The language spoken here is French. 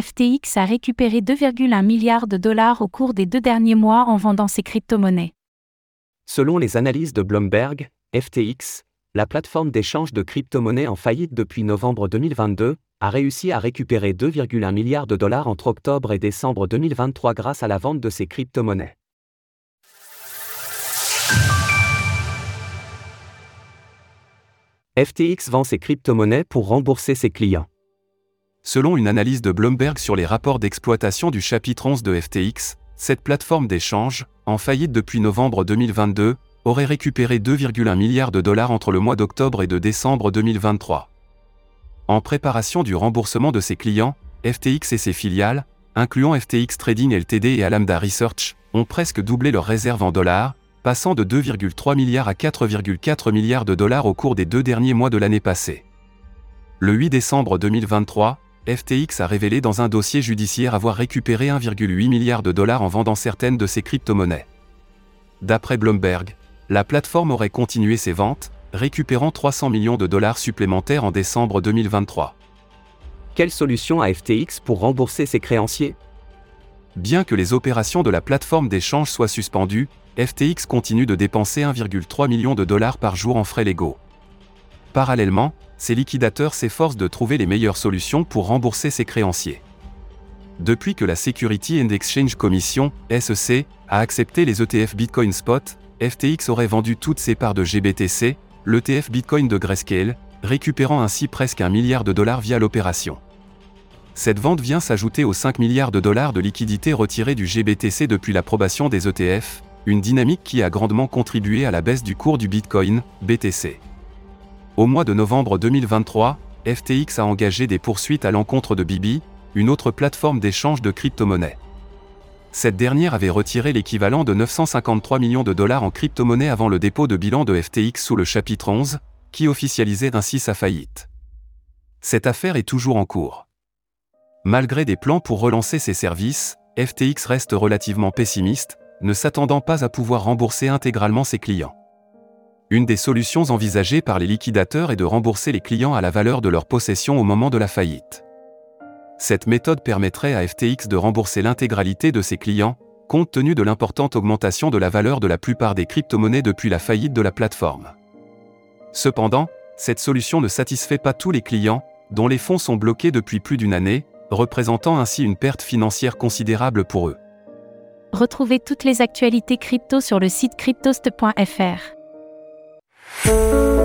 FTX a récupéré 2,1 milliards de dollars au cours des deux derniers mois en vendant ses crypto-monnaies. Selon les analyses de Bloomberg, FTX, la plateforme d'échange de crypto-monnaies en faillite depuis novembre 2022, a réussi à récupérer 2,1 milliards de dollars entre octobre et décembre 2023 grâce à la vente de ses crypto-monnaies. FTX vend ses crypto-monnaies pour rembourser ses clients. Selon une analyse de Bloomberg sur les rapports d'exploitation du chapitre 11 de FTX, cette plateforme d'échange, en faillite depuis novembre 2022, aurait récupéré 2,1 milliards de dollars entre le mois d'octobre et de décembre 2023. En préparation du remboursement de ses clients, FTX et ses filiales, incluant FTX Trading Ltd et Alameda Research, ont presque doublé leurs réserves en dollars, passant de 2,3 milliards à 4,4 milliards de dollars au cours des deux derniers mois de l'année passée. Le 8 décembre 2023, FTX a révélé dans un dossier judiciaire avoir récupéré 1,8 milliard de dollars en vendant certaines de ses crypto-monnaies. D'après Bloomberg, la plateforme aurait continué ses ventes, récupérant 300 millions de dollars supplémentaires en décembre 2023. Quelle solution a FTX pour rembourser ses créanciers? Bien que les opérations de la plateforme d'échange soient suspendues, FTX continue de dépenser 1,3 million de dollars par jour en frais légaux. Parallèlement, ces liquidateurs s'efforcent de trouver les meilleures solutions pour rembourser ses créanciers. Depuis que la Security and Exchange Commission, SEC, a accepté les ETF Bitcoin Spot, FTX aurait vendu toutes ses parts de GBTC, l'ETF Bitcoin de Grayscale, récupérant ainsi presque un milliard de dollars via l'opération. Cette vente vient s'ajouter aux 5 milliards de dollars de liquidités retirées du GBTC depuis l'approbation des ETF, une dynamique qui a grandement contribué à la baisse du cours du Bitcoin, BTC. Au mois de novembre 2023, FTX a engagé des poursuites à l'encontre de Bibi, une autre plateforme d'échange de crypto-monnaies. Cette dernière avait retiré l'équivalent de 953 millions de dollars en crypto-monnaies avant le dépôt de bilan de FTX sous le chapitre 11, qui officialisait ainsi sa faillite. Cette affaire est toujours en cours. Malgré des plans pour relancer ses services, FTX reste relativement pessimiste, ne s'attendant pas à pouvoir rembourser intégralement ses clients. Une des solutions envisagées par les liquidateurs est de rembourser les clients à la valeur de leur possession au moment de la faillite. Cette méthode permettrait à FTX de rembourser l'intégralité de ses clients, compte tenu de l'importante augmentation de la valeur de la plupart des crypto-monnaies depuis la faillite de la plateforme. Cependant, cette solution ne satisfait pas tous les clients, dont les fonds sont bloqués depuis plus d'une année, représentant ainsi une perte financière considérable pour eux. Retrouvez toutes les actualités crypto sur le site cryptost.fr. Thank you.